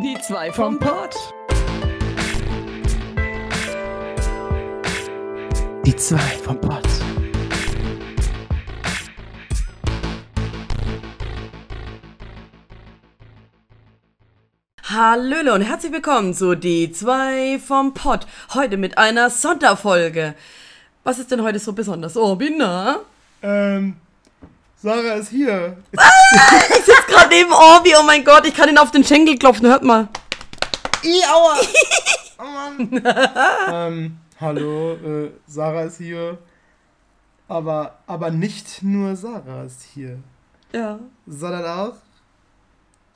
Die zwei vom Pott. Die zwei vom Pott. Hallöle und herzlich willkommen zu Die zwei vom Pott. Heute mit einer Sonderfolge. Was ist denn heute so besonders? Oh, Bina? Ähm, Sarah ist hier. Ich sitze gerade neben Orbi, oh mein Gott, ich kann ihn auf den Schenkel klopfen, hört mal. I, aua! oh Mann. ähm, hallo, äh, Sarah ist hier. Aber, aber nicht nur Sarah ist hier, Ja. sondern auch.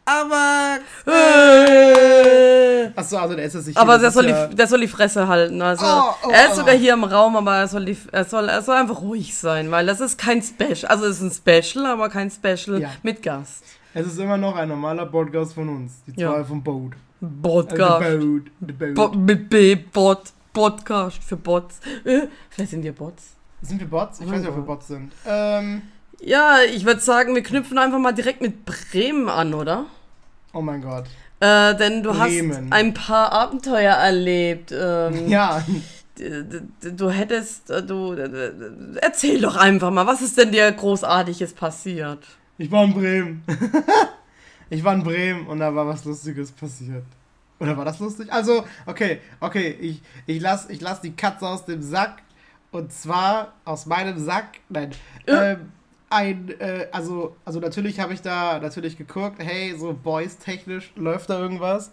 Aber. Äh. Achso, also der ist es nicht. Aber der soll, ja, die, der soll die Fresse halten. Also, Oh, oh, er ist oh. sogar hier im Raum, aber er soll, die, er, soll, er soll einfach ruhig sein, weil das ist kein Special. Also, es ist ein Special, aber kein Special Ja. mit Gast. Es ist immer noch ein normaler Podcast von uns. Die zwei Ja. vom Boot. Äh, Podcast. the Boat. The Boat. Bo mit B, Bot, Podcast für Bots. Äh, vielleicht sind wir Bots. Sind wir Bots? Ich Oh weiß nicht, ob wir. Bots sind. Ähm, Ja, ich würde sagen, wir knüpfen einfach mal direkt mit Bremen an, oder? oh mein Gott. Äh, denn du Bremen. hast ein paar Abenteuer erlebt. Ähm, Ja, Du hättest, äh, du, erzähl doch einfach mal, was ist denn dir Großartiges passiert? ich war in Bremen. ich war in Bremen und da war was Lustiges passiert. Oder war das lustig? Also, okay, okay, ich, ich lass, ich lass die Katze aus dem Sack. Und zwar aus meinem Sack, nein, Äh. ähm, ein, äh, also, also natürlich habe ich da natürlich geguckt, hey, so Boys-technisch läuft da irgendwas.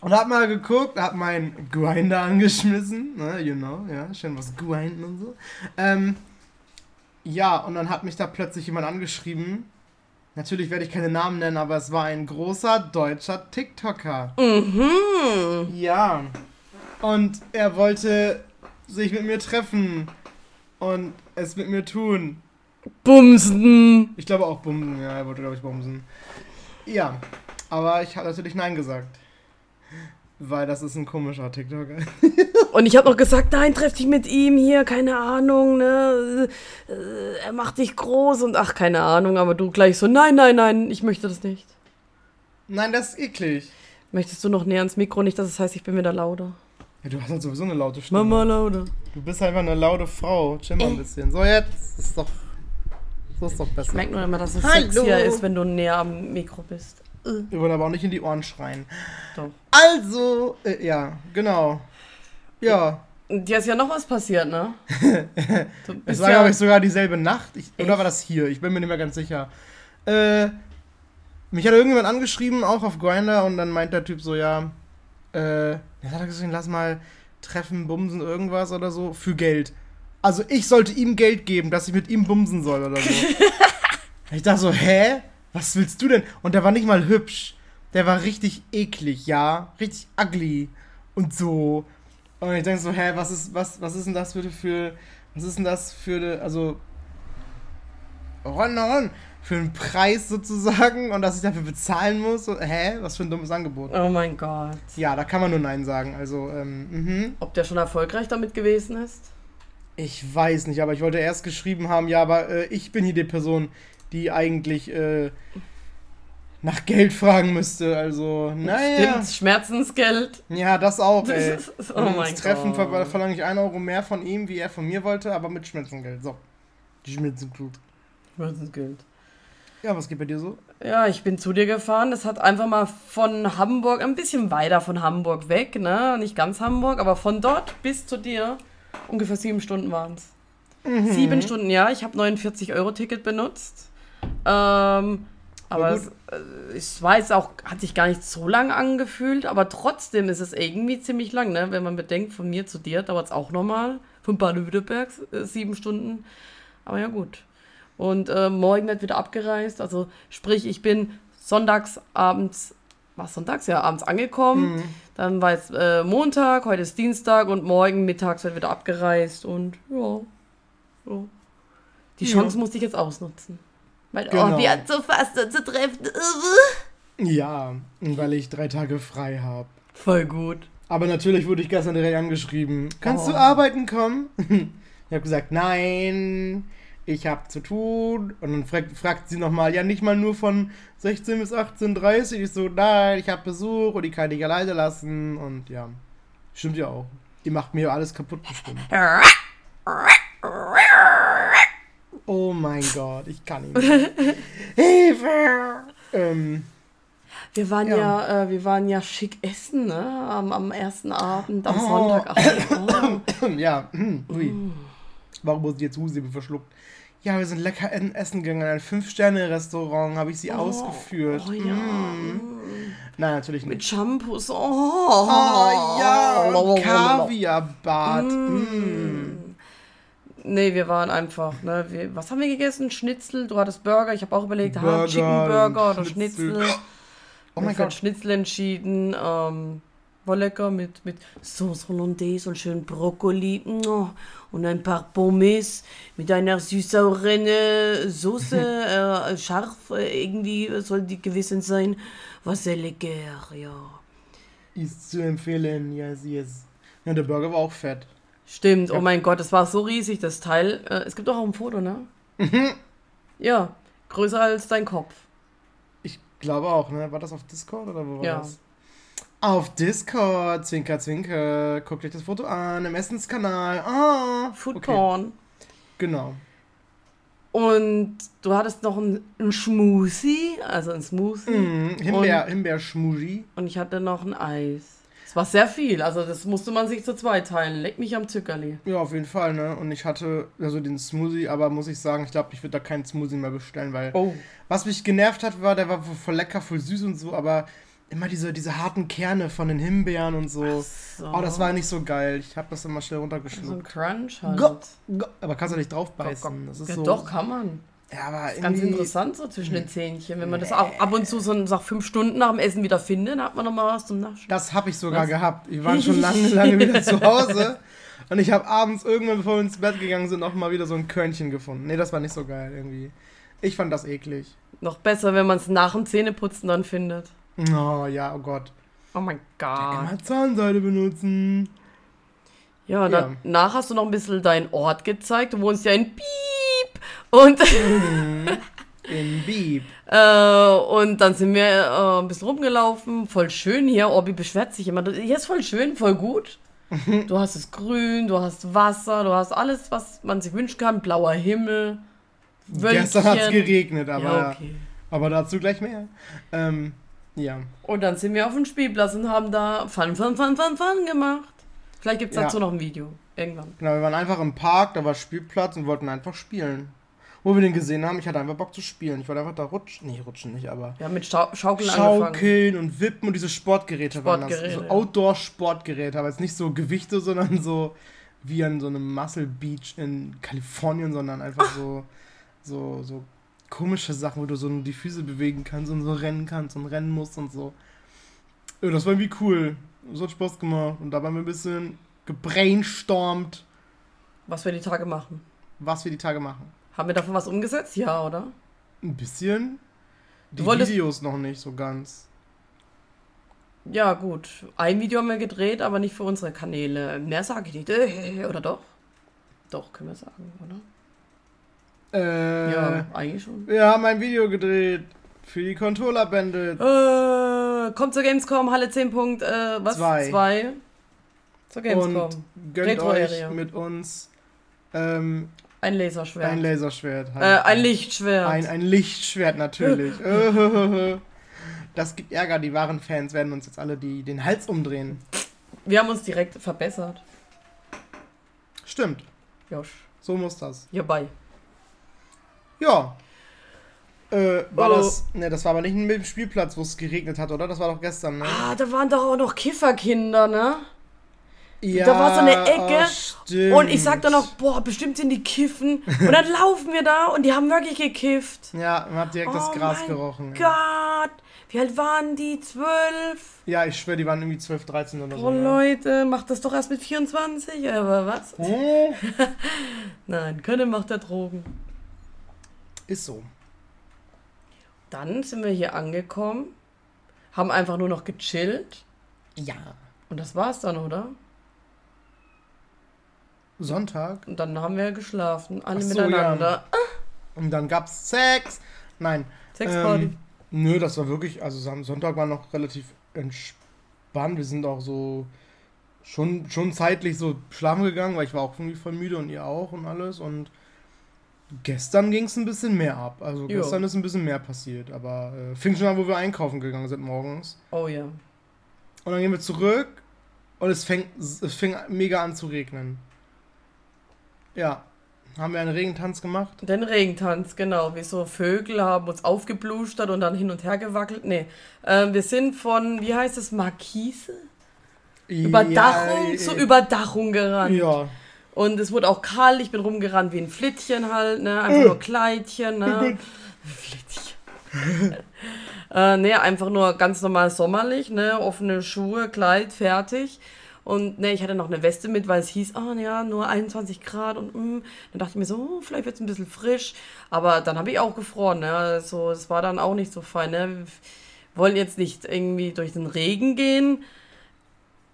Und hab mal geguckt, hab meinen Grinder angeschmissen, ne, you know, ja, schön was grinden und so. Ähm, ja, und dann hat mich da plötzlich jemand angeschrieben. Natürlich werde ich keine Namen nennen, aber es war ein großer deutscher TikToker. Mhm. Ja. Und er wollte sich mit mir treffen und es mit mir tun. Bumsen. Ich glaube auch bumsen, ja, er wollte, glaube ich, bumsen. Ja, aber ich habe natürlich Nein gesagt. Weil das ist ein komischer TikToker. Und ich habe noch gesagt, nein, treff dich mit ihm hier, keine Ahnung, ne? Er macht dich groß und ach, keine Ahnung, aber du gleich so, nein, nein, nein, ich möchte das nicht. Nein, das ist eklig. Möchtest du noch näher ans Mikro, nicht, dass es heißt, ich bin wieder lauter. Ja, du hast halt sowieso eine laute Stimme. Mama lauter. Du bist einfach eine laute Frau. Chill mal ein bisschen. So, jetzt ist doch. So ist doch besser. Ich merke nur immer, dass es Hallo. sexier ist, wenn du näher am Mikro bist. Wir wollen aber auch nicht in die Ohren schreien. Doch. Also, äh, ja, genau. Ja. Dir ist ja noch was passiert, ne? Es war, ja, glaube ich, sogar dieselbe Nacht. Ich, oder war das hier? Ich bin mir nicht mehr ganz sicher. Äh, mich hat irgendjemand angeschrieben, auch auf Grinder, und dann meint der Typ so, ja, äh, er hat gesagt, lass mal treffen, bumsen, irgendwas oder so, für Geld. Also ich sollte ihm Geld geben, dass ich mit ihm bumsen soll oder so. ich dachte so, hä? Was willst du denn? Und der war nicht mal hübsch. Der war richtig eklig, ja. Richtig ugly. Und so. Und ich denke so, hä, was ist, was, was ist denn das für, für was ist denn das für also Ron, Ron, für einen Preis sozusagen und dass ich dafür bezahlen muss? So, hä? Was für ein dummes Angebot. Oh mein Gott. Ja, da kann man nur Nein sagen. Also, ähm, mhm. Ob der schon erfolgreich damit gewesen ist? Ich weiß nicht, aber ich wollte erst geschrieben haben, ja, aber äh, ich bin hier die Person, die eigentlich äh, nach Geld fragen müsste. Also, naja. Stimmt, Schmerzensgeld. Ja, das auch, ey. oh Und mein das Treffen ver Gott. verlange ich 1 Euro mehr von ihm, wie er von mir wollte, aber mit Schmerzengeld. So. Die Schmerzengeld. Schmerzensgeld. Ja, was geht bei dir so? Ja, ich bin zu dir gefahren. Das hat einfach mal von Hamburg, ein bisschen weiter von Hamburg weg, ne? Nicht ganz Hamburg, aber von dort bis zu dir ungefähr sieben Stunden waren es. Mhm. Sieben Stunden, ja. Ich habe 49-Euro-Ticket benutzt. Ähm, aber es, äh, ich weiß auch, hat sich gar nicht so lang angefühlt, aber trotzdem ist es irgendwie ziemlich lang, ne? Wenn man bedenkt, von mir zu dir dauert es auch nochmal. Von Baden-Württemberg äh, sieben Stunden. Aber ja, gut. Und äh, morgen wird wieder abgereist. Also sprich, ich bin sonntags abends, was sonntags? Ja, abends angekommen. Mhm. Dann war es äh, Montag, heute ist Dienstag und morgen mittags wird wieder abgereist. Und ja, ja. Die Ja. Chance musste ich jetzt ausnutzen. Weil, Genau. oh, wir hatten so fast zu treffen. Ja, weil ich drei Tage frei habe. Voll gut. Aber natürlich wurde ich gestern direkt angeschrieben. Kannst Oh. du arbeiten kommen? ich habe gesagt, nein, ich habe zu tun. Und dann fragt, fragt sie nochmal, ja, nicht mal nur von 16 bis 18.30 Ich so, nein, ich habe Besuch und die kann ich alleine lassen. Und ja, stimmt ja auch. Die macht mir alles kaputt bestimmt. Oh mein Gott, ich kann ihn nicht. Hilfe! Ähm, Wir waren ja, Ja. äh, wir waren ja schick essen, ne? Am, am ersten Abend, am Oh. Sonntagabend. Oh. ja, hm, ui. Warum muss ich jetzt Husi verschluckt? Ja, wir sind lecker in- essen gegangen. In ein Fünf-Sterne-Restaurant habe ich sie ausgeführt. Oh ja. Mm. Nein, natürlich Mit nicht. Shampoos. Oh, Oh ja, und Kaviarbad. Mm. Nee, wir waren einfach, ne? Wir, was haben wir gegessen? Schnitzel, du hattest Burger, ich habe auch überlegt, Burger, Chicken Burger oder Schnitzel. Schnitzel. Oh mein für Gott. Schnitzel entschieden. Ähm, war lecker mit, mit Sauce Hollandaise und schön Brokkoli oh, und ein paar Pommes mit einer süß-sauren äh, Soße, äh, scharf äh, irgendwie soll die gewesen sein. War sehr lecker, ja. Ist zu empfehlen, yes, yes. Ja, der Burger war auch fett. Stimmt, Ja. oh mein Gott, das war so riesig, das Teil. Äh, es gibt auch ein Foto, ne? Mhm. ja, größer als dein Kopf. Ich glaube auch, ne? War das auf Discord oder wo war Ja. das? Auf Discord, zwinker, zwinker. Guckt euch das Foto an, im Essenskanal. Ah, Food okay. Genau. Und du hattest noch ein, ein Schmusi, also ein Smoothie. Mhm. Himbeer, Himbeer-Schmusi. Und ich hatte noch ein Eis. Es war sehr viel, also das musste man sich zu zweit teilen. Leck mich am Zückerli. Ja, auf jeden Fall, ne? Und ich hatte also den Smoothie, aber muss ich sagen, ich glaube, ich würde da keinen Smoothie mehr bestellen, weil Oh. was mich genervt hat, war, der war voll lecker, voll süß und so, aber immer diese, diese harten Kerne von den Himbeeren und so. So. Oh, das war nicht so geil. Ich habe das immer schnell so ein runtergeschluckt. Crunch halt. Go- go- Aber kannst du nicht drauf beißen. Das ist Ja, so. doch, kann man. Ja, aber Ist ganz interessant so zwischen den Zähnchen. Wenn man das auch ab und zu so nach fünf Stunden nach dem Essen wieder findet, dann hat man noch mal was zum Naschen. Das habe ich sogar Was? gehabt. Wir waren schon lange, lange wieder zu Hause. Und ich habe abends irgendwann, bevor wir ins Bett gegangen sind, noch mal wieder so ein Körnchen gefunden. Nee, das war nicht so geil irgendwie. Ich fand das eklig. Noch besser, wenn man es nach dem Zähneputzen dann findet. Oh ja, oh Gott. Oh mein Gott. Immer Zahnseide benutzen. Ja, danach hast du noch ein bisschen deinen Ort gezeigt. Du wohnst ja in Piep. Und, In Beep. äh, und dann sind wir äh, ein bisschen rumgelaufen. Voll schön hier. Orbi beschwert sich immer. Hier ist voll schön, voll gut. Du hast es grün, du hast Wasser, du hast alles, was man sich wünschen kann. Blauer Himmel. Gestern hat es Wölkchen. geregnet, aber, Ja, okay. aber dazu gleich mehr. Ähm, ja. Und dann sind wir auf dem Spielplatz und haben da Fun, Fun, Fun, Fun, Fun gemacht. Vielleicht gibt es Ja. dazu noch ein Video. Irgendwann. Genau, wir waren einfach im Park, da war Spielplatz und wollten einfach spielen. Wo wir den gesehen haben, ich hatte einfach Bock zu spielen. Ich wollte einfach da rutschen. Nee, rutschen nicht, aber. Haben mit Schau Schaukeln angefangen. Schaukeln und Wippen und diese Sportgeräte, waren das. Sportgeräte, So ja. Outdoor-Sportgeräte, aber jetzt nicht so Gewichte, sondern so wie an so einem Muscle Beach in Kalifornien, sondern einfach so, so, so komische Sachen, wo du so die Füße bewegen kannst und so rennen kannst und rennen musst und so. Ja, das war irgendwie cool. Das hat Spaß gemacht. Und da waren wir ein bisschen gebrainstormt, Was wir die Tage machen. was wir die Tage machen. Haben wir davon was umgesetzt? Ja, oder? Ein bisschen. Die Videos noch nicht so ganz. Ja, gut. Ein Video haben wir gedreht, aber nicht für unsere Kanäle. Mehr sage ich nicht. Äh, Oder doch? Doch, können wir sagen, oder? Äh, Ja, eigentlich schon. Wir haben ein Video gedreht für die Controller Bandits. Äh, kommt zur Gamescom, Halle 10. Punkt, äh, was? Zwei. Zwei. Zur Gamescom. Und gönnt Retro euch Area. mit uns ähm, ein Laserschwert. ein Laserschwert. äh, ein Lichtschwert. Ein, ein Lichtschwert natürlich. das gibt Ärger, die wahren Fans werden uns jetzt alle die, den Hals umdrehen. wir haben uns direkt verbessert. Stimmt, Josh. so muss das. Hierbei. Ja. Äh, war Oh. das. Ne, das war aber nicht mit dem Spielplatz, wo es geregnet hat, oder? Das war doch gestern, ne? Ah, da waren doch auch noch Kifferkinder, ne? Ja, da war so eine Ecke oh. Und ich sag dann noch, boah, bestimmt sind die kiffen. Und dann laufen wir da und die haben wirklich gekifft. Ja, man hat direkt das Oh Gras mein gerochen. Ja. Gott, wie alt waren die? Zwölf? ja, ich schwöre, die waren irgendwie 12, 13 oder so. Oh? Leute, macht das doch erst mit 24, aber was? Hm? Nein, können macht der Drogen. Ist so. Dann sind wir hier angekommen, haben einfach nur noch gechillt Ja. und das war's dann, oder? Sonntag. Und dann haben wir geschlafen, alle so, miteinander. Und dann gab's Sex. Nein. Sexparty. Ähm, nö, das war wirklich, also am Sonntag war noch relativ entspannt. Wir sind auch so schon, schon zeitlich so schlafen gegangen, weil ich war auch irgendwie voll müde und ihr auch und alles. Und gestern ging es ein bisschen mehr ab. Also Jo. gestern ist ein bisschen mehr passiert. Aber äh, fing schon an, wo wir einkaufen gegangen sind morgens. oh ja. Und dann gehen wir zurück und es fängt, es fing mega an zu regnen. Ja. Haben wir einen Regentanz gemacht? Den Regentanz, genau. Wie so Vögel haben uns aufgeblustert und dann hin und her gewackelt. Nee, ähm, wir sind von, wie heißt es, Markise? Überdachung ja, zu äh, Überdachung gerannt. Ja. Und es wurde auch kalt, ich bin rumgerannt wie ein Flittchen halt, ne? Einfach Äh. nur Kleidchen, ne? Flittchen. äh, ne, einfach nur ganz normal sommerlich, ne? Offene Schuhe, Kleid, fertig. Und ne, ich hatte noch eine Weste mit, weil es hieß, ah ja, nur 21 Grad und mm. dann dachte ich mir so, oh, vielleicht wird es ein bisschen frisch. Aber dann habe ich auch gefroren, ne? Also, es war dann auch nicht so fein, ne? Wir wollen jetzt nicht irgendwie durch den Regen gehen.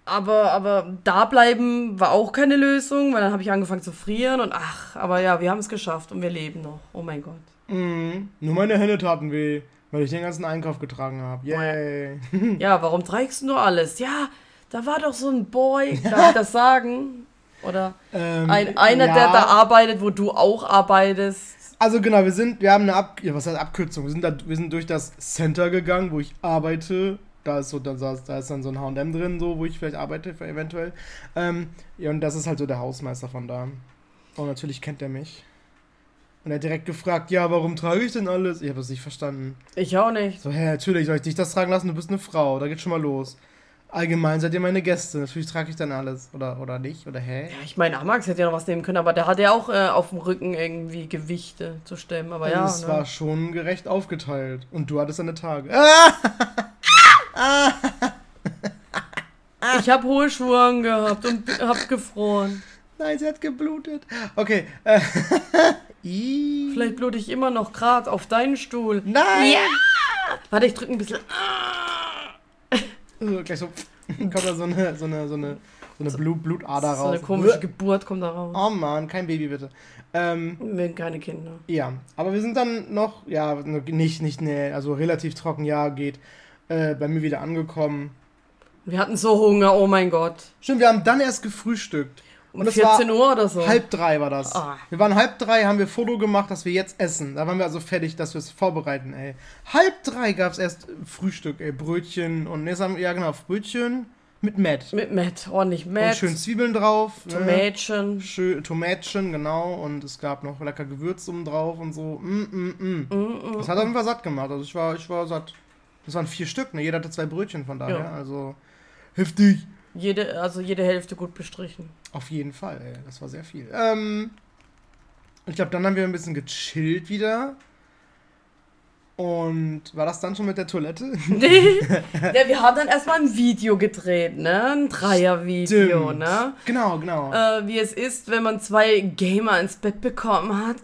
Aber, aber da bleiben war auch keine Lösung, weil dann habe ich angefangen zu frieren und ach, aber ja, wir haben es geschafft und wir leben noch. Oh mein Gott. Mhm. Nur meine Hände taten weh, weil ich den ganzen Einkauf getragen habe. Yay. Ja, warum trägst du nur alles? Ja, da war doch so ein Boy, darf ich das sagen? Oder Ähm, ein, einer, ja. der da arbeitet, wo du auch arbeitest. Also genau, wir sind, wir haben eine Ab ja, was heißt Abkürzung? Wir sind, da, wir sind durch das Center gegangen, wo ich arbeite. Da ist so, da, da ist dann so ein H&M drin, so, wo ich vielleicht arbeite, eventuell. Ähm, ja, und das ist halt so der Hausmeister von da. Und natürlich kennt er mich. Und er hat direkt gefragt, ja, warum trage ich denn alles? Ich habe das nicht verstanden. Ich auch nicht. So, hä, natürlich soll ich dich das tragen lassen, du bist eine Frau, da geht schon mal los. Allgemein seid ihr meine Gäste, natürlich trage ich dann alles. Oder, oder nicht, oder hä? Ja, ich meine, Amax hätte ja noch was nehmen können, aber der hat ja auch äh, auf dem Rücken irgendwie Gewichte zu stemmen. Aber ja, es ne? war schon gerecht aufgeteilt. Und du hattest deine Tage. ich habe hohe Schuhe gehabt und hab gefroren. Nein, sie hat geblutet. Okay. Äh. Vielleicht blute ich immer noch grad auf deinen Stuhl. Nein! Ja! Warte, ich drücke ein bisschen. So, gleich so kommt da so eine, so eine, so eine, so eine Blut, Blutader raus. So eine komische Geburt kommt da raus. Oh Mann, kein Baby bitte. Ähm, Wir haben keine Kinder. ja, aber wir sind dann noch, ja, nicht, nicht, nee, also relativ trocken, ja, geht. Äh, bei mir wieder angekommen. Wir hatten so Hunger, oh mein Gott. Stimmt, wir haben dann erst gefrühstückt. Um Und es 14 war Uhr oder so. halb drei war das. Ah. Wir waren halb drei, haben wir Foto gemacht, dass wir jetzt essen. Da waren wir also fertig, dass wir es vorbereiten, ey. Halb drei gab es erst Frühstück, ey. Brötchen und, jetzt haben, ja genau, Brötchen mit Matt. Mit Matt, ordentlich Und Matt. schön Zwiebeln drauf. ne? Tomätchen. Schön, Tomätchen, genau. Und es gab noch lecker Gewürz oben drauf und so. Mm, mm, mm. Mm, Das hat auf jeden Fall satt gemacht. Also ich war, ich war satt. Das waren vier Stück, ne? Jeder hatte zwei Brötchen von daher. Ja. Also heftig. Jede, also jede Hälfte gut bestrichen. Auf jeden Fall, ey. Das war sehr viel. Ähm, ich glaube, dann haben wir ein bisschen gechillt wieder. Und war das dann schon mit der Toilette? Nee. ja, wir haben dann erstmal ein Video gedreht, ne? Ein Dreier-Video, ne? Genau, genau. Äh, wie es ist, wenn man zwei Gamer ins Bett bekommen hat.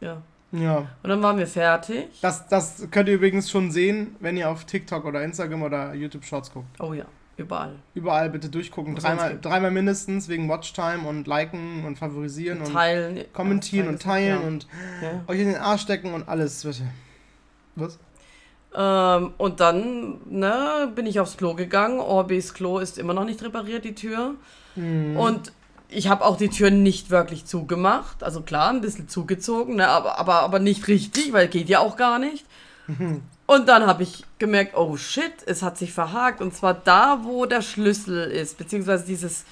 Ja. Ja. Und dann waren wir fertig. Das, das könnt ihr übrigens schon sehen, wenn ihr auf TikTok oder Instagram oder YouTube Shorts guckt. Oh ja, überall. Überall bitte durchgucken. Was Dreimal, dreimal mindestens wegen Watchtime und liken und favorisieren und Teilen. kommentieren ja, und teilen ja. und Ja. euch in den Arsch stecken und alles. Bitte. Was? Ähm, und dann ne, bin ich aufs Klo gegangen. Orbis Klo ist immer noch nicht repariert, die Tür. Mhm. Und ich habe auch die Tür nicht wirklich zugemacht. Also klar, ein bisschen zugezogen, ne, aber, aber, aber nicht richtig, weil geht ja auch gar nicht. Und dann habe ich gemerkt, oh shit, es hat sich verhakt. Und zwar da, wo der Schlüssel ist, beziehungsweise dieses,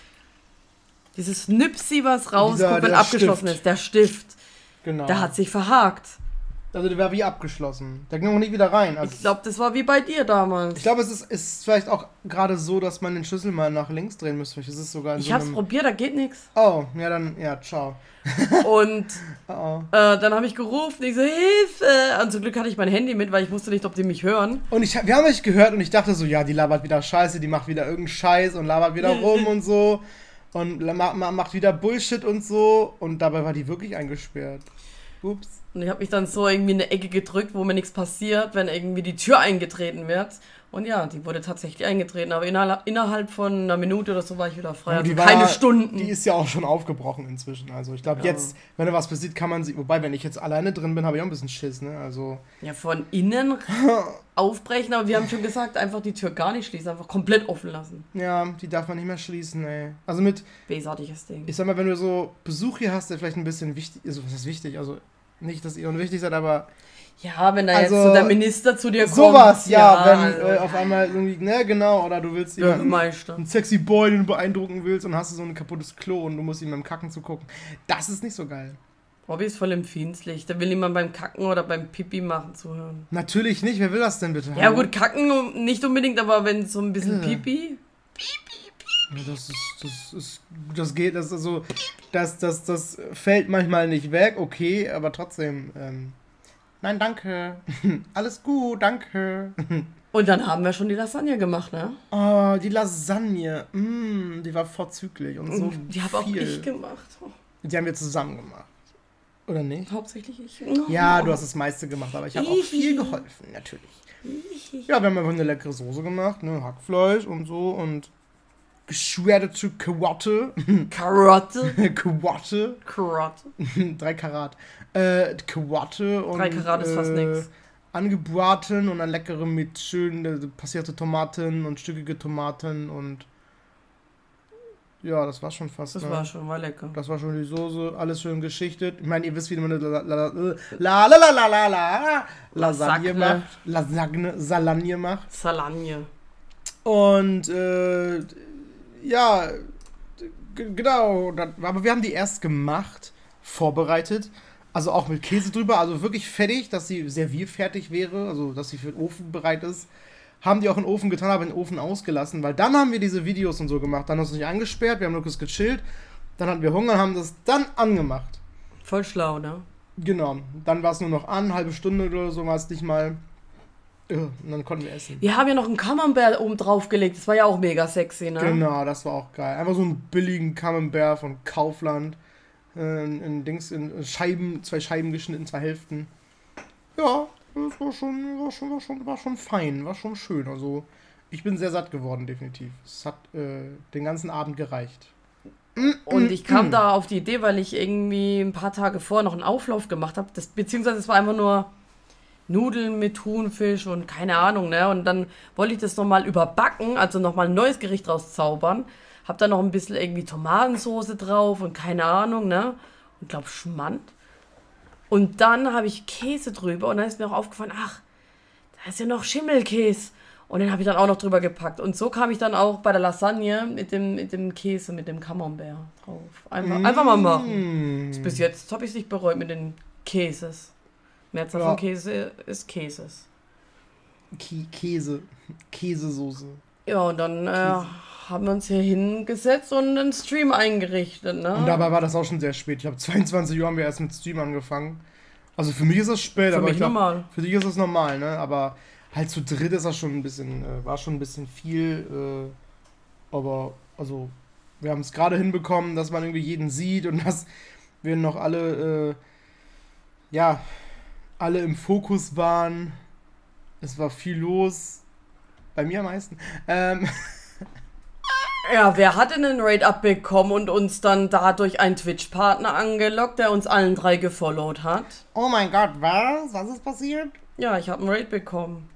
dieses Nüpsi, was Dieser- wenn abgeschlossen Stift. ist, der Stift, Genau. der hat sich verhakt. Also der war wie abgeschlossen. Der ging auch nicht wieder rein. Also Ich glaube, das war wie bei dir damals. Ich glaube, es ist, ist vielleicht auch gerade so, dass man den Schlüssel mal nach links drehen müsste. Vielleicht ist es sogar Ich so hab's probiert, da geht nichts. Oh, ja dann, ja, ciao. Und Oh, oh. äh, dann habe ich gerufen, ich so, Hilfe! Und zum Glück hatte ich mein Handy mit, weil ich wusste nicht, ob die mich hören. Und ich, wir haben euch gehört und ich dachte so, ja, die labert wieder Scheiße, die macht wieder irgendeinen Scheiß und labert wieder rum und so. Und ma, ma, macht wieder Bullshit und so. Und dabei war die wirklich eingesperrt. Ups. Und ich habe mich dann so irgendwie in eine Ecke gedrückt, wo mir nichts passiert, wenn irgendwie die Tür eingetreten wird. Und ja, die wurde tatsächlich eingetreten, aber innerhalb, innerhalb von einer Minute oder so war ich wieder frei. Also die keine war- Stunden. Die ist ja auch schon aufgebrochen inzwischen. Also ich glaube, Ja. jetzt, wenn da was passiert, kann man sie. Wobei, wenn ich jetzt alleine drin bin, habe ich auch ein bisschen Schiss, ne? Also. Ja, von innen aufbrechen, aber wir haben schon gesagt, einfach die Tür gar nicht schließen, einfach komplett offen lassen. Ja, die darf man nicht mehr schließen, ey. Also mit, Bösartiges Ding. ich sag mal, wenn du so Besuch hier hast, der vielleicht ein bisschen wichtig ist, was ist wichtig? Also nicht, dass ihr unwichtig seid, aber Ja, wenn da Also, jetzt so der Minister zu dir kommt. sowas, ja, wenn also, äh, auf einmal irgendwie, ne, genau, oder du willst jemanden, einen sexy Boy, den du beeindrucken willst und hast du so ein kaputtes Klo und du musst ihm beim Kacken zugucken. Das ist nicht so geil. Bobby ist voll empfindlich. Da will niemand beim Kacken oder beim Pipi machen zuhören. Natürlich nicht, wer will das denn bitte? Ja gut, kacken nicht unbedingt, aber wenn so ein bisschen Ja. Pipi. Ja, Das ist, das ist, das geht, das ist also, das, das, das fällt manchmal nicht weg, okay, aber trotzdem, ähm, nein, danke, alles gut, danke. Und dann haben wir schon die Lasagne gemacht, ne? Oh, die Lasagne, mm, die war vorzüglich und so die habe auch ich gemacht. Die haben wir zusammen gemacht, oder nicht? Hauptsächlich ich. Ja, du hast das meiste gemacht, aber ich habe auch viel geholfen, natürlich. Ja, wir haben einfach eine leckere Soße gemacht, ne, Hackfleisch und so und geschwerte zu Karotte. Karotte? Karotte. Karotte. Drei Karat. Äh, Karotte und. Drei Karat ist äh, fast nix. Angebraten und dann leckere mit schön äh, passierte Tomaten und stückige Tomaten und. Ja, das war schon fast. Das ne? war schon, war lecker. Das war schon die Soße, alles schön geschichtet. Ich meine, ihr wisst, wie man eine la la Lasagne macht. Lasagne, Salagne macht. Salagne. Und äh, ja, genau. Aber wir haben die erst gemacht, vorbereitet. Also auch mit Käse drüber, also wirklich fertig, dass sie servierfertig wäre, also dass sie für den Ofen bereit ist. Haben die auch in den Ofen getan, aber in den Ofen ausgelassen, weil dann haben wir diese Videos und so gemacht. Dann haben wir uns nicht angesperrt, wir haben nur kurz gechillt. Dann hatten wir Hunger und haben das dann angemacht. Voll schlau, ne? Genau. Dann war es nur noch an, halbe Stunde oder so war es nicht mal. Und dann konnten wir essen. Wir haben ja noch einen Camembert oben drauf gelegt. Das war ja auch mega sexy, ne? Genau, das war auch geil. Einfach so einen billigen Camembert von Kaufland. In, in Dings, in Scheiben, zwei Scheiben geschnitten, zwei Hälften. Ja, das war schon, war schon, war schon, war schon fein, war schon schön. Also, ich bin sehr satt geworden, definitiv. Es hat äh, den ganzen Abend gereicht. Und ich kam da auf die Idee, weil ich irgendwie ein paar Tage vorher noch einen Auflauf gemacht habe. Das, beziehungsweise es war einfach nur Nudeln mit Thunfisch und keine Ahnung, ne? Und dann wollte ich das nochmal überbacken, also nochmal ein neues Gericht rauszaubern. Hab da noch ein bisschen irgendwie Tomatensoße drauf und keine Ahnung, ne? Und glaub Schmand. Und dann habe ich Käse drüber und dann ist mir auch aufgefallen, ach, da ist ja noch Schimmelkäse. Und den habe ich dann auch noch drüber gepackt. Und so kam ich dann auch bei der Lasagne mit dem, mit dem Käse, mit dem Camembert drauf. Einfach, einfach mal machen. Mm. Bis jetzt habe ich es nicht bereut mit den Käses. Mehrzahl Ja. von Käse ist Käses. Kä Käse. Käsesoße. Ja, und dann äh, haben wir uns hier hingesetzt und einen Stream eingerichtet, ne? Und dabei war das auch schon sehr spät. Ich habe 22 Uhr haben wir erst mit Stream angefangen. Also für mich ist das spät, Für aber mich ich glaub, normal. Für dich ist das normal, ne? Aber halt zu dritt ist das schon ein bisschen, äh, war schon ein bisschen viel. Äh, aber, also, wir haben es gerade hinbekommen, dass man irgendwie jeden sieht und dass wir noch alle, äh, ja, alle im Fokus waren. Es war viel los. Bei mir am meisten. Ähm, Ja, wer hat denn einen Raid abbekommen und uns dann dadurch einen Twitch-Partner angelockt, der uns allen drei gefollowt hat? oh mein Gott, was? Was ist passiert? Ja, ich habe einen Raid bekommen.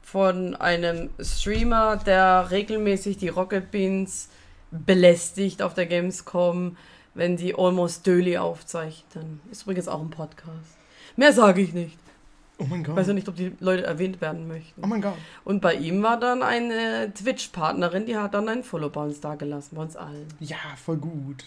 Von einem Streamer, der regelmäßig die Rocket Beans belästigt auf der Gamescom, wenn die Almost Daily aufzeichnen. Ist übrigens auch ein Podcast. Mehr sage ich nicht. Oh mein Ich Gott. weiß ja nicht, ob die Leute erwähnt werden möchten. Oh mein Gott. Und bei ihm war dann eine Twitch-Partnerin, die hat dann einen Follow bei uns dagelassen, bei uns allen. Ja, voll gut.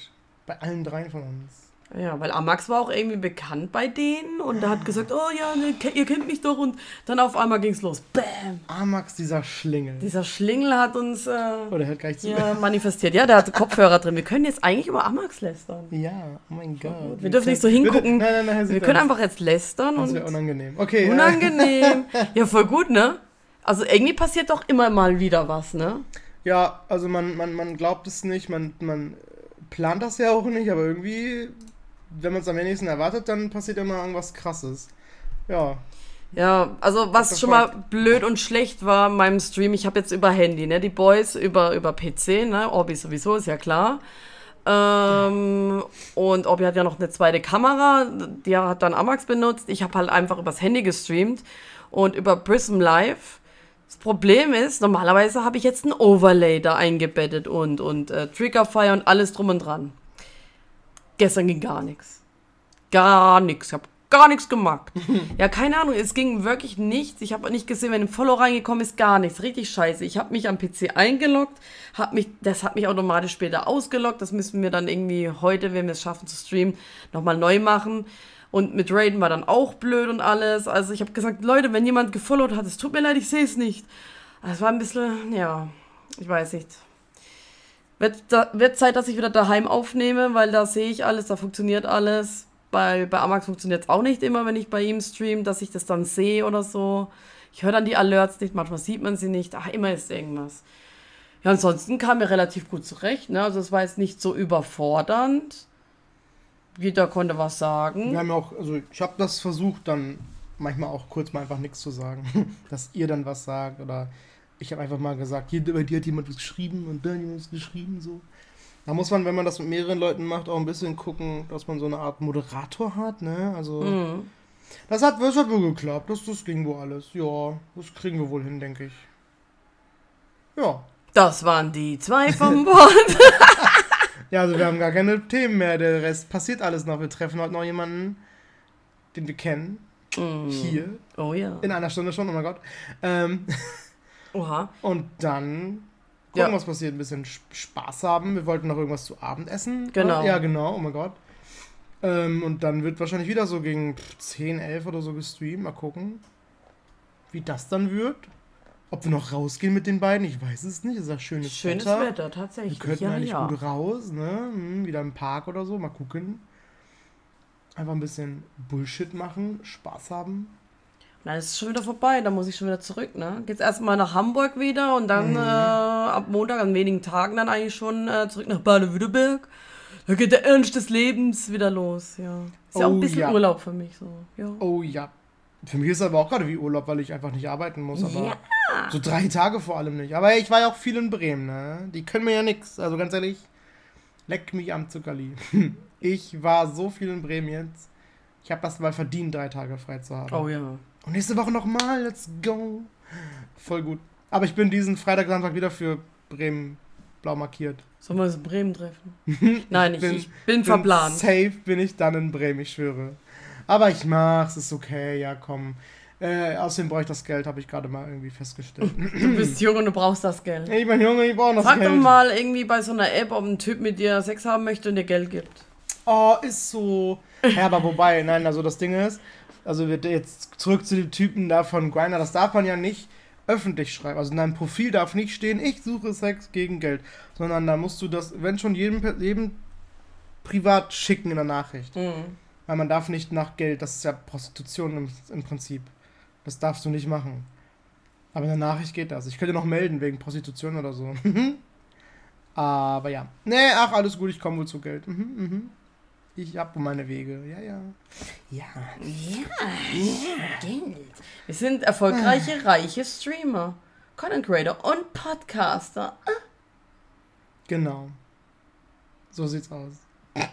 Bei allen dreien von uns. Ja, weil Amax war auch irgendwie bekannt bei denen und er hat gesagt, oh ja, ne, ihr kennt mich doch und dann auf einmal ging's los. Bam! Amax, dieser Schlingel. Dieser Schlingel hat uns äh, Oh, der hört gleich zu. ja, manifestiert. Ja, der hat Kopfhörer drin. Wir können jetzt eigentlich über Amax lästern. Ja, oh mein Gott. Wir dürfen nicht so hingucken. Bitte, nein, nein, nein, Wir können einfach jetzt lästern Das wäre unangenehm. Okay. unangenehm. Ja, voll gut, ne? Also irgendwie passiert doch immer mal wieder was, ne? ja, also man, man, man glaubt es nicht, man, man plant das ja auch nicht, aber irgendwie wenn man es am wenigsten erwartet, dann passiert immer irgendwas krasses. Ja. Ja, also was schon mal blöd und schlecht war in meinem Stream, ich habe jetzt über Handy, ne? Die Boys über, über PC, ne? Orbi sowieso, ist ja klar. Ähm, und Orbi hat ja noch eine zweite Kamera, die hat dann Amax benutzt. Ich habe halt einfach übers Handy gestreamt und über Prism Live. Das Problem ist, normalerweise habe ich jetzt ein Overlay da eingebettet und, und äh, Triggerfire und alles drum und dran. Gestern ging gar nichts. Gar nichts. Ich habe gar nichts gemacht. ja, keine Ahnung, es ging wirklich nichts. Ich habe nicht gesehen, wenn ein Follow reingekommen ist, gar nichts. Richtig scheiße. Ich habe mich am PC eingeloggt, hab mich, das hat mich automatisch später ausgeloggt. Das müssen wir dann irgendwie heute, wenn wir es schaffen zu streamen, nochmal neu machen. Und mit Raiden war dann auch blöd und alles. Also ich habe gesagt, Leute, wenn jemand gefollowt hat, es tut mir leid, ich sehe es nicht. Es war ein bisschen, ja, ich weiß nicht. Wird, da, wird Zeit, dass ich wieder daheim aufnehme, weil da sehe ich alles, da funktioniert alles bei, bei Amax funktioniert es auch nicht immer, wenn ich bei ihm stream, dass ich das dann sehe oder so. Ich höre dann die Alerts nicht, manchmal sieht man sie nicht. Ach, immer ist irgendwas. Ja, ansonsten kam mir relativ gut zurecht. Ne? Also es war jetzt nicht so überfordernd. Jeder konnte was sagen. Wir haben auch, also ich habe das versucht, dann manchmal auch kurz mal einfach nichts zu sagen. Dass ihr dann was sagt. Oder ich habe einfach mal gesagt, hier bei dir hat jemand was geschrieben und da hat jemand was geschrieben. So. Da muss man, wenn man das mit mehreren Leuten macht, auch ein bisschen gucken, dass man so eine Art Moderator hat, ne? Also. Mhm. Das hat, das hat wohl geklappt. Das, das ging wohl alles. Ja, das kriegen wir wohl hin, denke ich. Ja. Das waren die zwei vom Bord. ja, also wir haben gar keine Themen mehr. Der Rest passiert alles noch. Wir treffen heute noch jemanden, den wir kennen. Mm. Hier. Oh ja. In einer Stunde schon, oh mein Gott. Ähm, Oha. Und dann gucken, ja. was passiert, ein bisschen Spaß haben. Wir wollten noch irgendwas zu Abend essen. Genau. Ja, genau, oh mein Gott. Ähm, und dann wird wahrscheinlich wieder so gegen 10, 11 oder so gestreamt. Mal gucken, wie das dann wird. Ob wir noch rausgehen mit den beiden, ich weiß es nicht. Es ist ja schönes, schönes Wetter. Wetter, tatsächlich. Wir könnten ja, eigentlich ja. gut raus, ne? Hm, wieder im Park oder so, mal gucken. Einfach ein bisschen Bullshit machen, Spaß haben. Nein, es ist schon wieder vorbei, da muss ich schon wieder zurück, ne? Geht's erstmal nach Hamburg wieder und dann mhm. äh, ab Montag, an wenigen Tagen dann eigentlich schon äh, zurück nach Baden-Württemberg. Da geht der Ernst des Lebens wieder los, ja. Ist ja auch ein oh bisschen ja. Urlaub für mich so. Ja. Oh ja. Für mich ist es aber auch gerade wie Urlaub, weil ich einfach nicht arbeiten muss. Aber ja. so drei Tage vor allem nicht. Aber ich war ja auch viel in Bremen, ne? Die können mir ja nichts. Also ganz ehrlich, leck mich am Zuckerli. ich war so viel in Bremen jetzt. Ich habe das mal verdient, drei Tage frei zu haben. Oh ja. Und nächste Woche nochmal, let's go. Voll gut. Aber ich bin diesen Freitag, Samstag wieder für Bremen blau markiert. Sollen wir uns in Bremen treffen? Nein, ich, bin, ich bin, bin verplant. Safe bin ich dann in Bremen, ich schwöre. Aber ich mach's, ist okay, ja komm. Äh, außerdem brauche ich das Geld, habe ich gerade mal irgendwie festgestellt. Du bist jung und du brauchst das Geld. Ich bin jung und ich brauche das Frag Geld. Frag doch mal irgendwie bei so einer App, ob ein Typ mit dir Sex haben möchte und dir Geld gibt. Oh, ist so. Ja, aber wobei, nein, also das Ding ist, also wird jetzt zurück zu dem Typen da von Grinder, das darf man ja nicht öffentlich schreiben. Also in deinem Profil darf nicht stehen, ich suche Sex gegen Geld, sondern da musst du das, wenn schon jedem, jedem privat schicken in der Nachricht. Mhm. Weil man darf nicht nach Geld, das ist ja Prostitution im, im Prinzip. Das darfst du nicht machen. Aber in der Nachricht geht das. Ich könnte noch melden wegen Prostitution oder so. Aber ja. Nee, ach, alles gut, ich komme wohl zu Geld. Mhm, mhm. Ich habe meine Wege. Ja, ja. Ja. Ja, ja. Geld. Wir sind erfolgreiche, ah. reiche Streamer, Content Creator und Podcaster. Ah. Genau. So sieht's aus.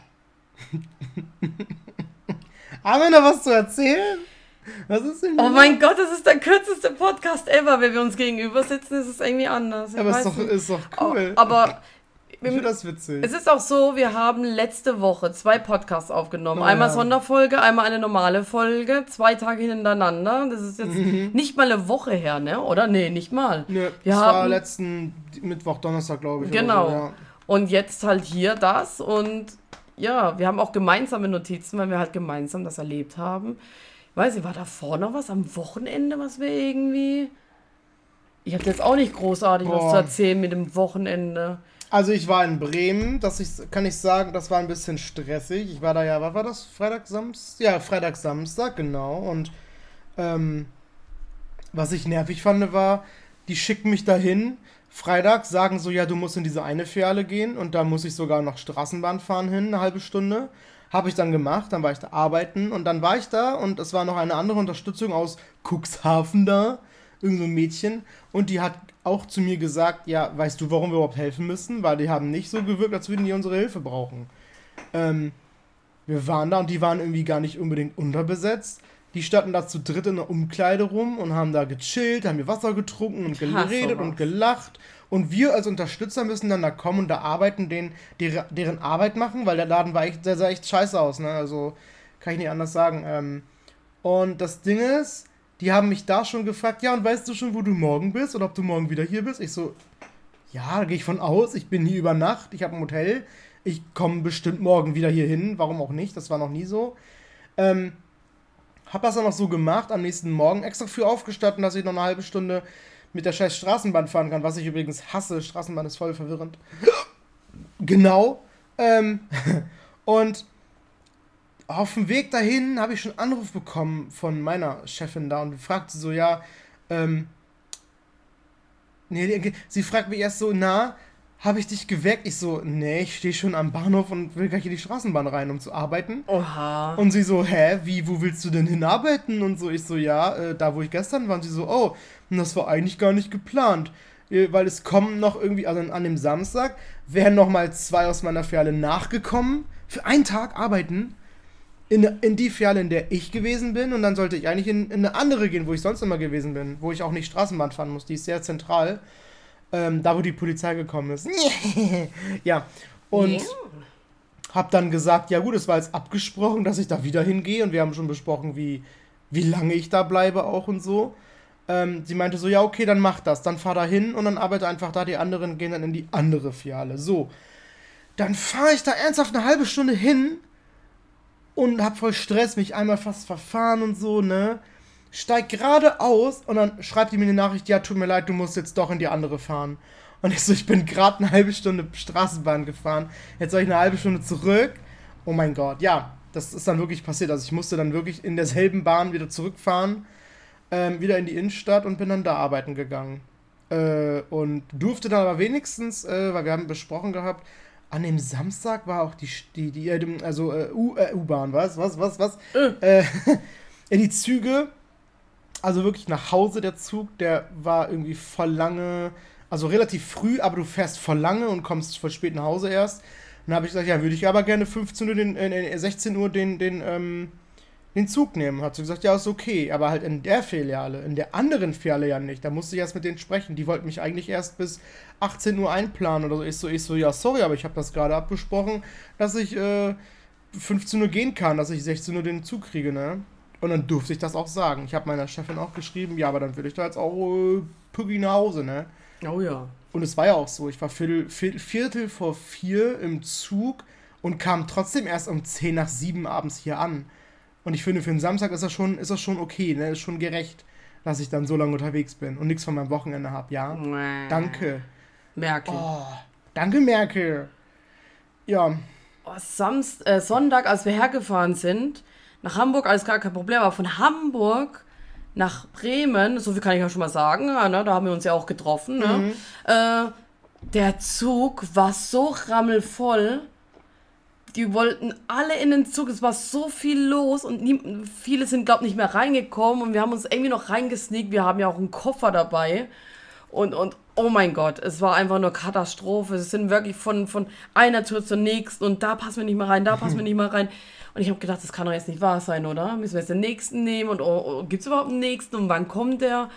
Haben wir noch was zu erzählen? Was ist denn? Oh mein Gott, das ist der kürzeste Podcast ever. Wenn wir uns gegenüber sitzen, ist es irgendwie anders. Ich aber es ist doch, ist doch cool. Oh, aber ich finde das witzig. Es ist auch so, wir haben letzte Woche zwei Podcasts aufgenommen. Oh, einmal ja. Sonderfolge, einmal eine normale Folge, zwei Tage hintereinander. Das ist jetzt mhm. nicht mal eine Woche her, ne? Oder? Nee, nicht mal. Nee, wir das haben, war letzten Mittwoch, Donnerstag, glaube ich. Genau. So, ja. Und jetzt halt hier das und ja, wir haben auch gemeinsame Notizen, weil wir halt gemeinsam das erlebt haben. Ich weiß nicht, war da vorne noch was am Wochenende, was wir irgendwie. Ich habe jetzt auch nicht großartig Boah. was zu erzählen mit dem Wochenende. Also ich war in Bremen, das ich, kann ich sagen, das war ein bisschen stressig. Ich war da ja, was war das? Freitag, Samstag? Ja, Freitag, Samstag, genau. Und ähm, was ich nervig fand, war, die schicken mich dahin. Freitag sagen so, ja, du musst in diese eine Filiale gehen und da muss ich sogar noch Straßenbahn fahren hin, eine halbe Stunde. Habe ich dann gemacht, dann war ich da arbeiten und dann war ich da und es war noch eine andere Unterstützung aus Cuxhaven da, irgend so Mädchen und die hat auch zu mir gesagt, ja, weißt du, warum wir überhaupt helfen müssen? Weil die haben nicht so gewirkt, als würden die unsere Hilfe brauchen. Ähm, wir waren da und die waren irgendwie gar nicht unbedingt unterbesetzt. Die standen da zu dritt in der Umkleide rum und haben da gechillt, haben ihr Wasser getrunken und geredet und gelacht. Und wir als Unterstützer müssen dann da kommen und da arbeiten, denen, deren, deren Arbeit machen, weil der Laden war echt, der sah echt scheiße aus, ne? Also kann ich nicht anders sagen. Ähm, und das Ding ist, die haben mich da schon gefragt, ja, und weißt du schon, wo du morgen bist oder ob du morgen wieder hier bist? Ich so, ja, da gehe ich von aus, ich bin hier über Nacht, ich habe ein Hotel, ich komme bestimmt morgen wieder hier hin, warum auch nicht, das war noch nie so. Ähm, hab das dann noch so gemacht, am nächsten Morgen extra früh aufgestanden, dass ich noch eine halbe Stunde mit der scheiß Straßenbahn fahren kann, was ich übrigens hasse. Straßenbahn ist voll verwirrend. genau. Ähm, und auf dem Weg dahin habe ich schon einen Anruf bekommen von meiner Chefin da und fragte so, ja, ähm, nee, sie fragt mich erst so, na, habe ich dich geweckt? Ich so, nee, ich stehe schon am Bahnhof und will gleich in die Straßenbahn rein, um zu arbeiten. Oha. Und sie so, hä, wie, wo willst du denn hinarbeiten? Und so, ich so, ja, äh, da wo ich gestern war. Und sie so, oh, das war eigentlich gar nicht geplant. Äh, weil es kommen noch irgendwie, also an dem Samstag, wären noch mal zwei aus meiner Filiale nachgekommen, für einen Tag arbeiten, in, in die Filiale, in der ich gewesen bin. Und dann sollte ich eigentlich in, in eine andere gehen, wo ich sonst immer gewesen bin, wo ich auch nicht Straßenbahn fahren muss. Die ist sehr zentral. Ähm, da, wo die Polizei gekommen ist. ja. Und yeah. hab dann gesagt, ja gut, es war jetzt abgesprochen, dass ich da wieder hingehe. Und wir haben schon besprochen, wie, wie lange ich da bleibe auch und so. Ähm, sie meinte so, ja, okay, dann mach das. Dann fahr da hin und dann arbeite einfach da. Die anderen gehen dann in die andere Fiale. So. Dann fahre ich da ernsthaft eine halbe Stunde hin und hab voll Stress, mich einmal fast verfahren und so, ne? steig gerade aus und dann schreibt die mir eine Nachricht, ja, tut mir leid, du musst jetzt doch in die andere fahren. Und ich so, ich bin gerade eine halbe Stunde Straßenbahn gefahren, jetzt soll ich eine halbe Stunde zurück. Oh mein Gott, ja, das ist dann wirklich passiert. Also ich musste dann wirklich in derselben Bahn wieder zurückfahren, ähm, wieder in die Innenstadt und bin dann da arbeiten gegangen. Äh, und durfte dann aber wenigstens, äh, weil wir haben besprochen gehabt, an dem Samstag war auch die, die, die äh, also äh, U-Bahn, was, was, was, was? Äh. die Züge also wirklich nach Hause der Zug, der war irgendwie voll lange, also relativ früh, aber du fährst voll lange und kommst voll spät nach Hause erst. Dann habe ich gesagt, ja, würde ich aber gerne 15 Uhr, den, äh, 16 Uhr den, den, ähm, den Zug nehmen. Hat sie gesagt, ja, ist okay, aber halt in der Filiale, in der anderen Filiale ja nicht. Da musste ich erst mit denen sprechen. Die wollten mich eigentlich erst bis 18 Uhr einplanen oder so. Ich so, ich so ja, sorry, aber ich habe das gerade abgesprochen, dass ich äh, 15 Uhr gehen kann, dass ich 16 Uhr den Zug kriege, ne? Und dann durfte ich das auch sagen. Ich habe meiner Chefin auch geschrieben, ja, aber dann will ich da jetzt auch äh, püggi nach Hause, ne? Oh ja. Und es war ja auch so. Ich war viertel, viertel vor vier im Zug und kam trotzdem erst um zehn nach sieben abends hier an. Und ich finde, für einen Samstag ist das schon, ist das schon okay, ne? Ist schon gerecht, dass ich dann so lange unterwegs bin und nichts von meinem Wochenende habe, ja? Nee. Danke. Merkel. Oh, danke, Merkel. Ja. Oh, Samst äh, Sonntag, als wir hergefahren sind, nach Hamburg, alles gar kein Problem, aber von Hamburg nach Bremen, so viel kann ich ja schon mal sagen, ja, ne, da haben wir uns ja auch getroffen, ne? Mhm. Äh, der Zug war so rammelvoll. Die wollten alle in den Zug. Es war so viel los und nie, viele sind, glaube ich, nicht mehr reingekommen. Und wir haben uns irgendwie noch reingesneakt. Wir haben ja auch einen Koffer dabei. Und, und oh mein Gott, es war einfach nur Katastrophe. Es sind wirklich von, von einer Tür zur nächsten und da passen wir nicht mehr rein, da passen wir nicht mehr rein. Und ich habe gedacht, das kann doch jetzt nicht wahr sein, oder? Müssen wir jetzt den nächsten nehmen und oh, oh, gibt es überhaupt einen nächsten und wann kommt der?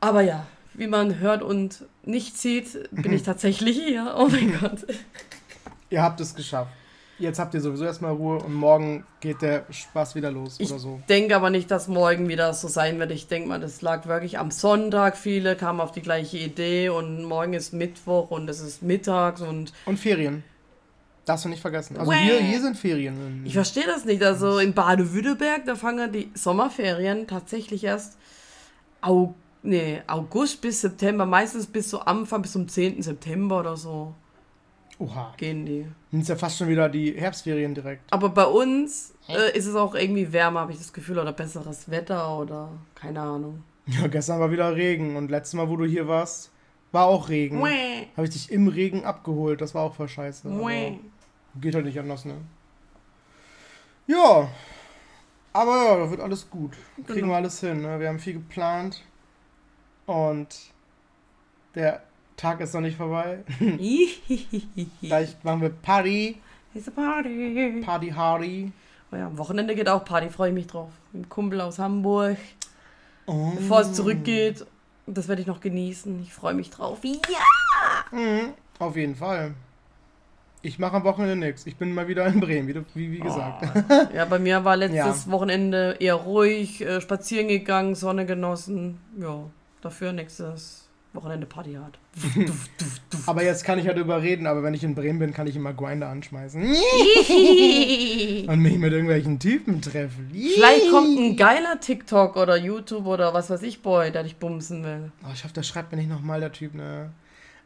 Aber ja, wie man hört und nicht sieht, bin ich tatsächlich hier. Oh mein Gott. Ihr habt es geschafft. Jetzt habt ihr sowieso erstmal Ruhe und morgen geht der Spaß wieder los ich oder so. Ich denke aber nicht, dass morgen wieder so sein wird. Ich denke mal, das lag wirklich am Sonntag. Viele kamen auf die gleiche Idee und morgen ist Mittwoch und es ist mittags und. Und Ferien. Darfst du nicht vergessen. Also hier, hier sind Ferien. Ich verstehe das nicht. Also in Baden-Württemberg, da fangen die Sommerferien tatsächlich erst Au nee, August bis September, meistens bis so Anfang, bis zum 10. September oder so. Oha. Gehen die. Dann ist ja fast schon wieder die Herbstferien direkt. Aber bei uns äh, ist es auch irgendwie wärmer, habe ich das Gefühl, oder besseres Wetter oder keine Ahnung. Ja, gestern war wieder Regen und letztes Mal, wo du hier warst, war auch Regen. Habe ich dich im Regen abgeholt. Das war auch voll scheiße. Geht halt nicht anders, ne? Ja. Aber ja, da wird alles gut. Kriegen Genau. wir alles hin. Ne? Wir haben viel geplant. Und der Tag ist noch nicht vorbei. Gleich machen wir Party. It's a party. Party Hardy. Oh ja, am Wochenende geht auch Party, freue ich mich drauf. Mit dem Kumpel aus Hamburg. Oh. Bevor es zurückgeht, das werde ich noch genießen. Ich freue mich drauf. Ja! Mhm. Auf jeden Fall. Ich mache am Wochenende nichts. Ich bin mal wieder in Bremen, wie, wie, wie gesagt. Oh. Ja, bei mir war letztes Ja. Wochenende eher ruhig, äh, spazieren gegangen, Sonne genossen. Ja, dafür nächstes Wochenende Party hat. Aber jetzt kann ich halt überreden, aber wenn ich in Bremen bin, kann ich immer Grinder anschmeißen. Und mich mit irgendwelchen Typen treffen. Vielleicht kommt ein geiler TikTok oder YouTube oder was weiß ich, Boy, der dich bumsen will. Oh, ich hoffe, der schreibt mir nicht nochmal, der Typ, ne?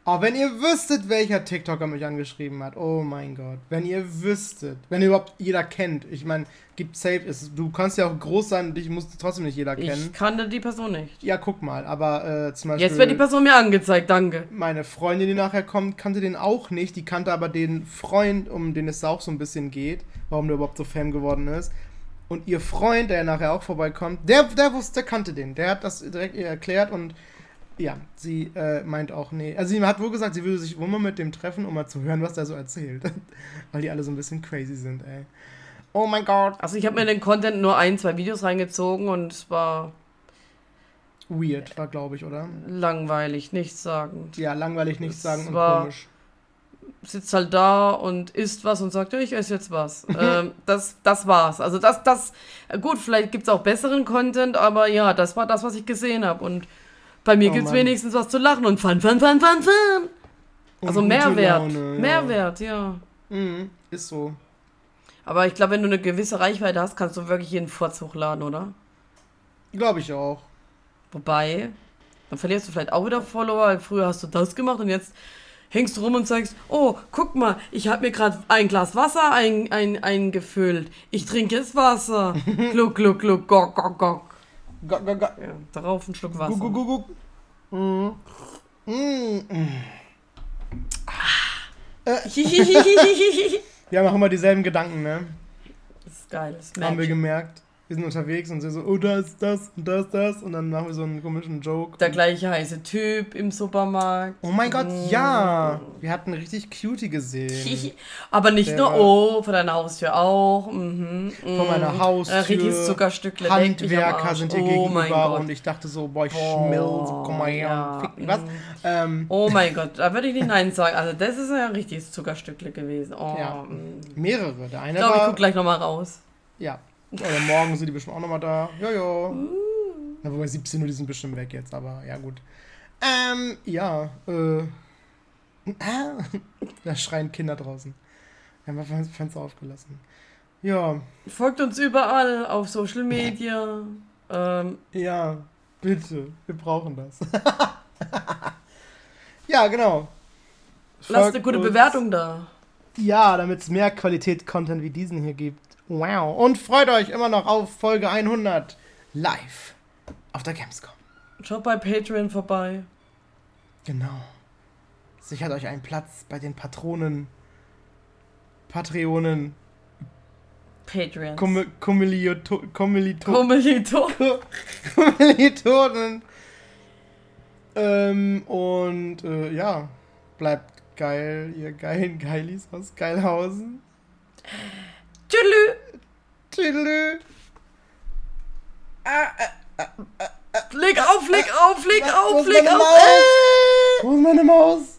Aber wenn ihr wüsstet, welcher TikToker mich angeschrieben hat, oh mein Gott. Wenn ihr wüsstet, wenn ihr überhaupt jeder kennt. Ich meine, gibt safe, ist, du kannst ja auch groß sein, dich muss trotzdem nicht jeder kennen. Ich kannte die Person nicht. Ja, guck mal, aber äh, zum Beispiel. Jetzt wird die Person mir angezeigt, danke. Meine Freundin, die nachher kommt, kannte den auch nicht. Die kannte aber den Freund, um den es auch so ein bisschen geht, warum der überhaupt so Fan geworden ist. Und ihr Freund, der nachher auch vorbeikommt, der, der wusste, der kannte den. Der hat das direkt ihr erklärt und ja, sie äh, meint auch, nee. Also sie hat wohl gesagt, sie würde sich wohl mal mit dem treffen, um mal zu hören, was der so erzählt. Weil die alle so ein bisschen crazy sind, ey. Oh mein Gott. Also ich habe mir in den Content nur ein, zwei Videos reingezogen und es war Weird war, glaube ich, oder? langweilig, nichtssagend. Ja, langweilig nichts Es sagen und war- komisch. Sitzt halt da und isst was und sagt, ja, ich esse jetzt was. ähm, das, das war's. Also das, das, gut, vielleicht gibt's auch besseren Content, aber ja, das war das, was ich gesehen habe. Und bei mir Oh gibt's Mann. wenigstens was zu lachen und Fun, Fun, Fun, Fun, Fun. Also Mehrwert. Laune, ja. Mehrwert, ja. Mhm, ist so. Aber ich glaube, wenn du eine gewisse Reichweite hast, kannst du wirklich jeden Furz hochladen, oder? Glaube ich auch. Wobei, dann verlierst du vielleicht auch wieder Follower, früher hast du das gemacht und jetzt hängst du rum und sagst, oh, guck mal, ich habe mir gerade ein Glas Wasser ein, ein, eingefüllt. Ich trinke jetzt Wasser. gluck, gluck, gluck, gock, gock, gock. Ga, ga, ga. Ja, darauf ein Schluck Wasser. Guck, guck, guck, guck. Mhm. Mhm. mhm. das Wir haben auch immer dieselben Gedanken, ne? ist geil, das ist Haben wir gemerkt. Wir sind unterwegs und sie so, oh, da ist das und das, das. Und dann machen wir so einen komischen Joke. Der gleiche heiße Typ im Supermarkt. Oh mein Gott, Mm. ja. Wir hatten richtig Cutie gesehen. Aber nicht Der nur, war- oh, vor deiner Haustür auch. Mhm, Vor meiner Haustür. Richtiges Zuckerstückle. Handwerker sind hier oh gegenüber und ich dachte so, boah, ich Boah, schmilz, komm mal her, ja, fick mich, was? mm. Ähm, Oh mein Gott, da würde ich nicht Nein sagen. Also das ist ja ein richtiges Zuckerstückle gewesen. Oh, Ja. mm. mehrere. Der Ich eine glaube, ich gucke gleich nochmal raus. ja. Oder morgen sind die bestimmt auch nochmal da. Jojo. Uh. Na, wobei 17 Uhr, die sind bestimmt weg jetzt, aber ja, gut. Ähm, ja, äh. Ah, da schreien Kinder draußen. Wir haben einfach das Fenster aufgelassen. Ja, Folgt uns überall auf Social Media. Ähm, ja, bitte. Wir brauchen das. ja, genau. lasst Folgt eine gute uns. Bewertung da. Ja, damit es mehr Qualität-Content wie diesen hier gibt. Wow. Und freut euch immer noch auf Folge 100 live auf der Gamescom. Schaut bei Patreon vorbei. Genau. Sichert euch einen Platz bei den Patronen, Patreonen, Patreon. Kommilito- Kommilito- Kommilito- Kommilito. Kommilitonen. Ähm, und äh, ja, bleibt geil, ihr geilen Geilis aus Geilhausen. Tschüss. Tschüdelü. Leg auf, leg auf, leg auf, leg auf. Maus? Wo ist meine Maus?